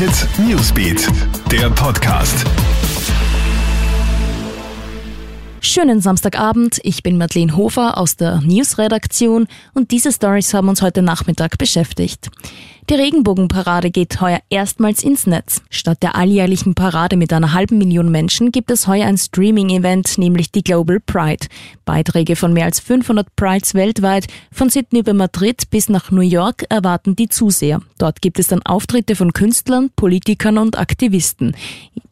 Hit Newsbeat, der Podcast. Schönen Samstagabend, ich bin Madeleine Hofer aus der Newsredaktion und diese Stories haben uns heute Nachmittag beschäftigt. Die Regenbogenparade geht heuer erstmals ins Netz. Statt der alljährlichen Parade mit einer halben Million Menschen gibt es heuer ein Streaming-Event, nämlich die Global Pride. Beiträge von mehr als 500 Prides weltweit, von Sydney über Madrid bis nach New York, erwarten die Zuseher. Dort gibt es dann Auftritte von Künstlern, Politikern und Aktivisten.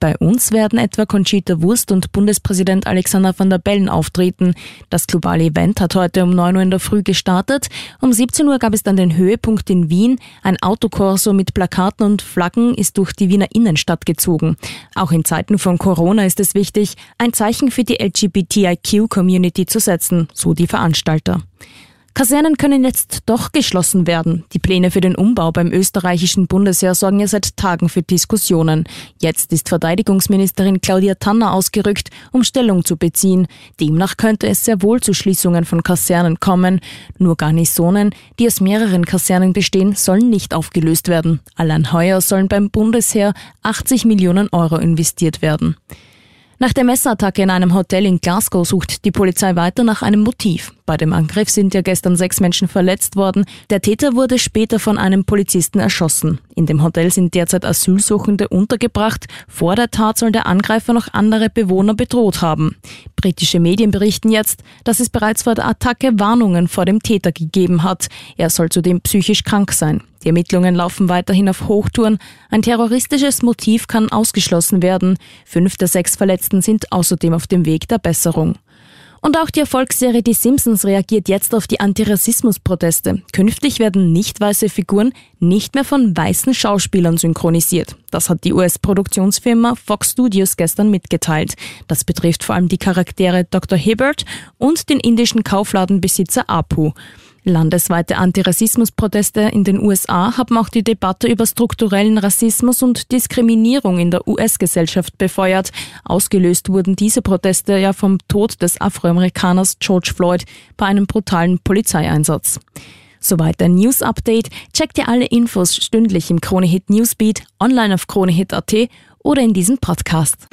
Bei uns werden etwa Conchita Wurst und Bundespräsident Alexander van der Bellen auftreten. Das globale Event hat heute um 9 Uhr in der Früh gestartet. Um 17 Uhr gab es dann den Höhepunkt in Wien. Ein Autokorso mit Plakaten und Flaggen ist durch die Wiener Innenstadt gezogen. Auch in Zeiten von Corona ist es wichtig, ein Zeichen für die LGBTIQ-Community zu setzen, so die Veranstalter. Kasernen können jetzt doch geschlossen werden. Die Pläne für den Umbau beim österreichischen Bundesheer sorgen ja seit Tagen für Diskussionen. Jetzt ist Verteidigungsministerin Claudia Tanner ausgerückt, um Stellung zu beziehen. Demnach könnte es sehr wohl zu Schließungen von Kasernen kommen. Nur Garnisonen, die aus mehreren Kasernen bestehen, sollen nicht aufgelöst werden. Allein heuer sollen beim Bundesheer 80 Millionen Euro investiert werden. Nach der Messerattacke in einem Hotel in Glasgow sucht die Polizei weiter nach einem Motiv. Bei dem Angriff sind ja gestern sechs Menschen verletzt worden. Der Täter wurde später von einem Polizisten erschossen. In dem Hotel sind derzeit Asylsuchende untergebracht. Vor der Tat soll der Angreifer noch andere Bewohner bedroht haben. Britische Medien berichten jetzt, dass es bereits vor der Attacke Warnungen vor dem Täter gegeben hat. Er soll zudem psychisch krank sein. Die Ermittlungen laufen weiterhin auf Hochtouren. Ein terroristisches Motiv kann ausgeschlossen werden. Fünf der sechs Verletzten sind außerdem auf dem Weg der Besserung. Und auch die Erfolgsserie Die Simpsons reagiert jetzt auf die Antirassismus-Proteste. Künftig werden nicht weiße Figuren nicht mehr von weißen Schauspielern synchronisiert. Das hat die US-Produktionsfirma Fox Studios gestern mitgeteilt. Das betrifft vor allem die Charaktere Dr. Hibbert und den indischen Kaufladenbesitzer Apu. Landesweite Antirassismusproteste in den USA haben auch die Debatte über strukturellen Rassismus und Diskriminierung in der US-Gesellschaft befeuert. Ausgelöst wurden diese Proteste ja vom Tod des Afroamerikaners George Floyd bei einem brutalen Polizeieinsatz. Soweit ein News-Update. Checkt ihr alle Infos stündlich im Kronehit Newsbeat, online auf kronehit.at oder in diesem Podcast.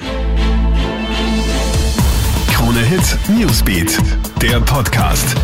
Kronehit Newsbeat, der Podcast.